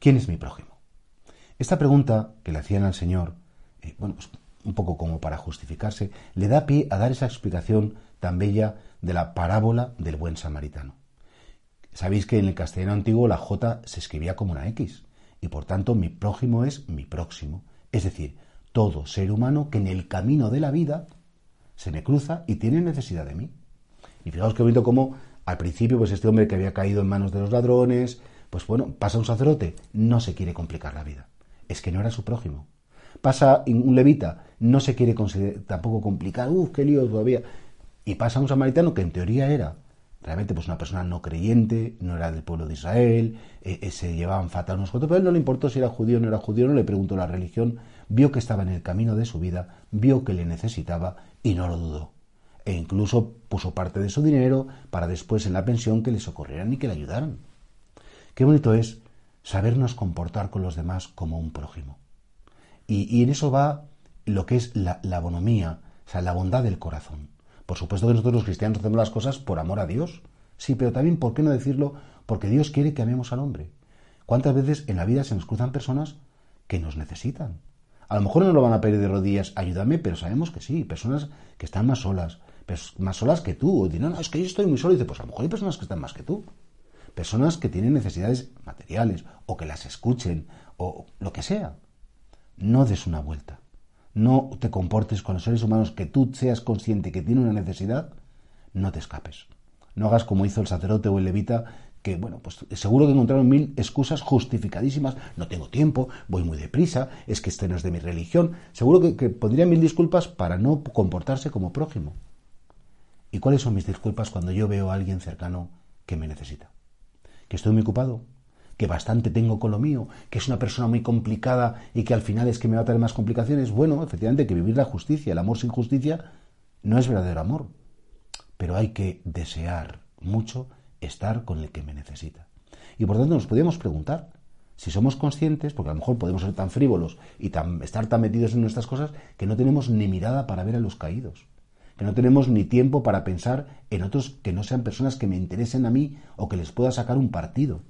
¿quién es mi prójimo? Esta pregunta que le hacían al Señor, eh, bueno, pues un poco como para justificarse, le da pie a dar esa explicación tan bella de la parábola del buen samaritano. Sabéis que en el castellano antiguo la J se escribía como una X, y por tanto mi prójimo es mi próximo, es decir, todo ser humano que en el camino de la vida se me cruza y tiene necesidad de mí. Y fijaos que bonito como al principio, pues este hombre que había caído en manos de los ladrones, pues bueno, pasa un sacerdote, no se quiere complicar la vida. Es que no era su prójimo. Pasa un levita, no se quiere tampoco complicar, uff, qué lío todavía. Y pasa un samaritano que en teoría era realmente pues una persona no creyente, no era del pueblo de Israel, eh, eh, se llevaban fatal unos cuantos, pero él no le importó si era judío o no era judío, no le preguntó la religión, vio que estaba en el camino de su vida, vio que le necesitaba y no lo dudó. E incluso puso parte de su dinero para después en la pensión que le socorrieran y que le ayudaran. Qué bonito es sabernos comportar con los demás como un prójimo. Y, en eso va lo que es la, bonomía, o sea, la bondad del corazón. Por supuesto que nosotros los cristianos hacemos las cosas por amor a Dios. Sí, pero también, ¿por qué no decirlo? Porque Dios quiere que amemos al hombre. ¿Cuántas veces en la vida se nos cruzan personas que nos necesitan? A lo mejor no lo van a pedir de rodillas, ayúdame, pero sabemos que sí, personas que están más solas, más solas que tú. O no, no, es que yo estoy muy solo. Y dice, pues a lo mejor hay personas que están más que tú. Personas que tienen necesidades materiales, o que las escuchen, o lo que sea. No des una vuelta no te comportes con los seres humanos que tú seas consciente que tiene una necesidad, no te escapes. No hagas como hizo el sacerdote o el levita, que, bueno, pues seguro que encontraron mil excusas justificadísimas. No tengo tiempo, voy muy deprisa, es que este no es de mi religión. Seguro que, que pondrían mil disculpas para no comportarse como prójimo. ¿Y cuáles son mis disculpas cuando yo veo a alguien cercano que me necesita? ¿Que estoy muy ocupado? que bastante tengo con lo mío, que es una persona muy complicada y que al final es que me va a traer más complicaciones. Bueno, efectivamente, que vivir la justicia, el amor sin justicia, no es verdadero amor. Pero hay que desear mucho estar con el que me necesita. Y por tanto nos podríamos preguntar si somos conscientes, porque a lo mejor podemos ser tan frívolos y estar tan metidos en nuestras cosas que no tenemos ni mirada para ver a los caídos, que no tenemos ni tiempo para pensar en otros que no sean personas que me interesen a mí o que les pueda sacar un partido.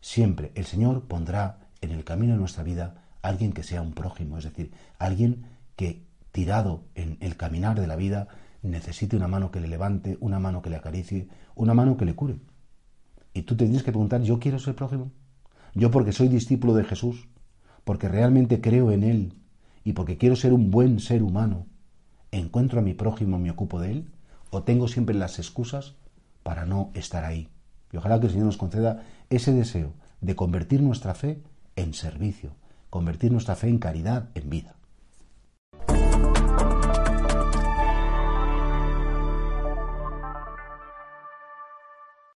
Siempre el Señor pondrá en el camino de nuestra vida alguien que sea un prójimo, es decir, alguien que tirado en el caminar de la vida necesite una mano que le levante, una mano que le acaricie, una mano que le cure. Y tú te tienes que preguntar, ¿yo quiero ser prójimo? ¿Yo porque soy discípulo de Jesús? ¿Porque realmente creo en Él? ¿Y porque quiero ser un buen ser humano? ¿Encuentro a mi prójimo, me ocupo de Él? ¿O tengo siempre las excusas para no estar ahí? Y ojalá que el Señor nos conceda ese deseo de convertir nuestra fe en servicio, convertir nuestra fe en caridad, en vida.